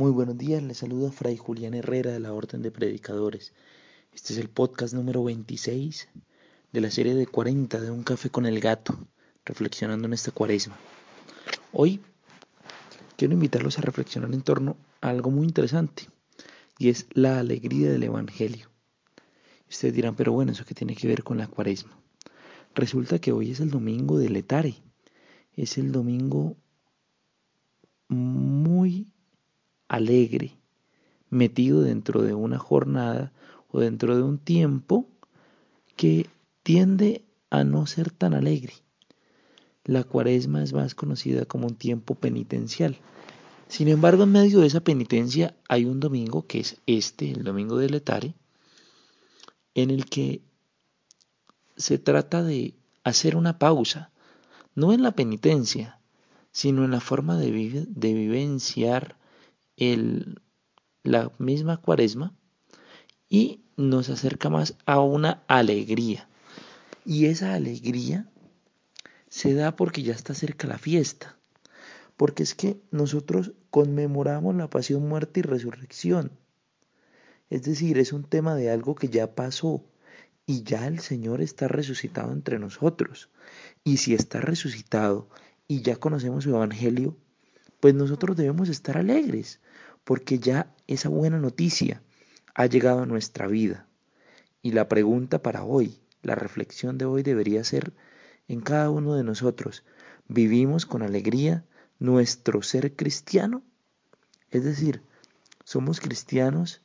Muy buenos días, les saluda Fray Julián Herrera de la Orden de Predicadores. Este es el podcast número 26 de la serie de 40 de Un Café con el Gato, reflexionando en esta cuaresma. Hoy quiero invitarlos a reflexionar en torno a algo muy interesante y es la alegría del Evangelio. Ustedes dirán, pero bueno, ¿eso qué tiene que ver con la cuaresma? Resulta que hoy es el domingo de Letare, es el domingo muy alegre, metido dentro de una jornada o dentro de un tiempo que tiende a no ser tan alegre. La cuaresma es más conocida como un tiempo penitencial. Sin embargo, en medio de esa penitencia hay un domingo que es este, el domingo de Letare, en el que se trata de hacer una pausa, no en la penitencia, sino en la forma de, de vivenciar la misma cuaresma y nos acerca más a una alegría. Y esa alegría se da porque ya está cerca la fiesta. Porque es que nosotros conmemoramos la pasión, muerte y resurrección. Es decir, es un tema de algo que ya pasó y ya el Señor está resucitado entre nosotros. Y si está resucitado y ya conocemos su Evangelio, pues nosotros debemos estar alegres, porque ya esa buena noticia ha llegado a nuestra vida. Y la pregunta para hoy, la reflexión de hoy debería ser en cada uno de nosotros, ¿vivimos con alegría nuestro ser cristiano? Es decir, somos cristianos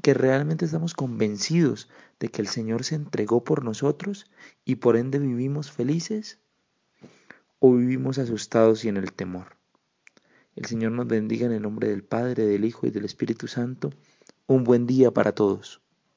que realmente estamos convencidos de que el Señor se entregó por nosotros y por ende vivimos felices o vivimos asustados y en el temor. El Señor nos bendiga en el nombre del Padre, del Hijo y del Espíritu Santo. Un buen día para todos.